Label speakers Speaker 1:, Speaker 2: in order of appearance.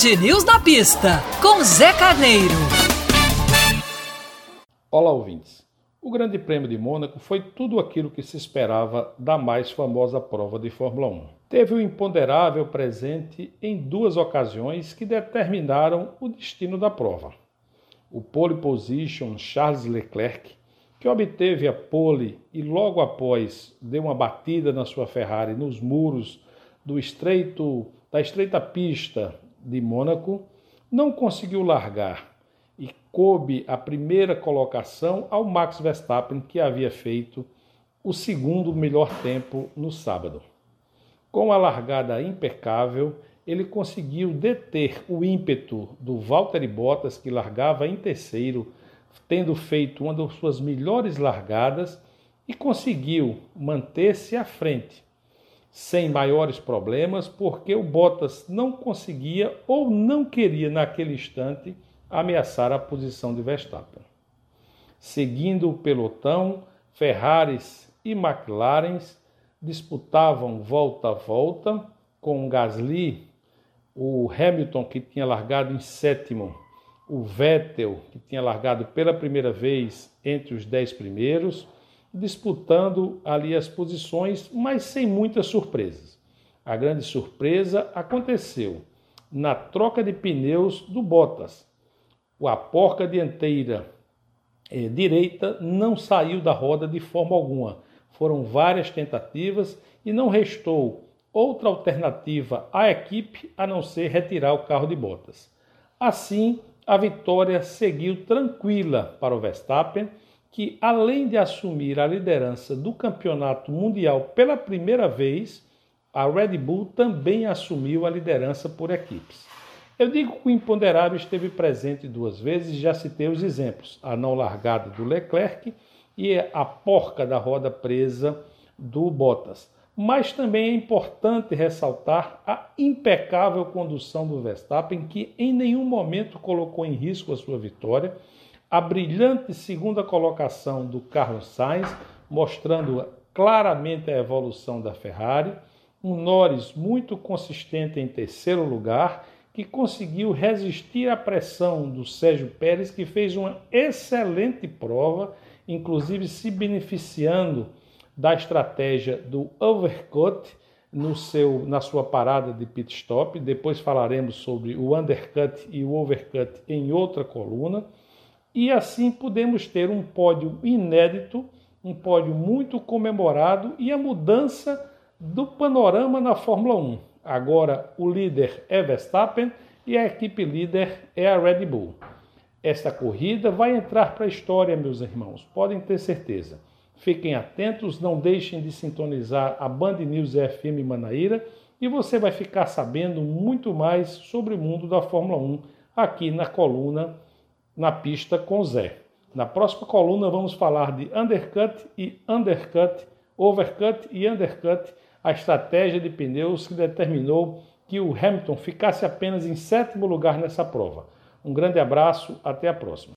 Speaker 1: Band News na pista, com Zé Carneiro.
Speaker 2: Olá, ouvintes. O Grande Prêmio de Mônaco foi tudo aquilo que se esperava da mais famosa prova de Fórmula 1. Teve o imponderável presente em duas ocasiões que determinaram o destino da prova. O pole position Charles Leclerc, que obteve a pole e logo após deu uma batida na sua Ferrari nos muros do estreito da estreita pista de Mônaco, não conseguiu largar e coube a primeira colocação ao Max Verstappen, que havia feito o segundo melhor tempo no sábado. Com a largada impecável, ele conseguiu deter o ímpeto do Valtteri Bottas, que largava em terceiro, tendo feito uma das suas melhores largadas, e conseguiu manter-se à frente, sem maiores problemas, porque o Bottas não conseguia ou não queria naquele instante ameaçar a posição de Verstappen. Seguindo o pelotão, Ferraris e McLarens disputavam volta a volta, com Gasly, o Hamilton, que tinha largado em sétimo, o Vettel, que tinha largado pela primeira vez entre os dez primeiros, disputando ali as posições, mas sem muitas surpresas. A grande surpresa aconteceu na troca de pneus do Bottas, a porca dianteira eh, direita não saiu da roda de forma alguma. Foram várias tentativas e não restou outra alternativa à equipe a não ser retirar o carro de botas. Assim, a vitória seguiu tranquila para o Verstappen, que além de assumir a liderança do campeonato mundial pela primeira vez, a Red Bull também assumiu a liderança por equipes. Eu digo que o imponderável esteve presente duas vezes, já citei os exemplos: a não largada do Leclerc e a porca da roda presa do Bottas. Mas também é importante ressaltar a impecável condução do Verstappen, que em nenhum momento colocou em risco a sua vitória, a brilhante segunda colocação do Carlos Sainz, mostrando claramente a evolução da Ferrari, um Norris muito consistente em terceiro lugar que conseguiu resistir à pressão do Sérgio Pérez, que fez uma excelente prova, inclusive se beneficiando da estratégia do overcut no seu, na sua parada de pit stop. Depois falaremos sobre o undercut e o overcut em outra coluna. E assim podemos ter um pódio inédito, um pódio muito comemorado e a mudança do panorama na Fórmula 1. Agora o líder é Verstappen e a equipe líder é a Red Bull. Esta corrida vai entrar para a história, meus irmãos, podem ter certeza. Fiquem atentos, não deixem de sintonizar a Band News FM Manaíra e você vai ficar sabendo muito mais sobre o mundo da Fórmula 1 aqui na coluna Na Pista com Zé. Na próxima coluna vamos falar de undercut e undercut, overcut e undercut a estratégia de pneus que determinou que o Hamilton ficasse apenas em sétimo lugar nessa prova. Um grande abraço, até a próxima.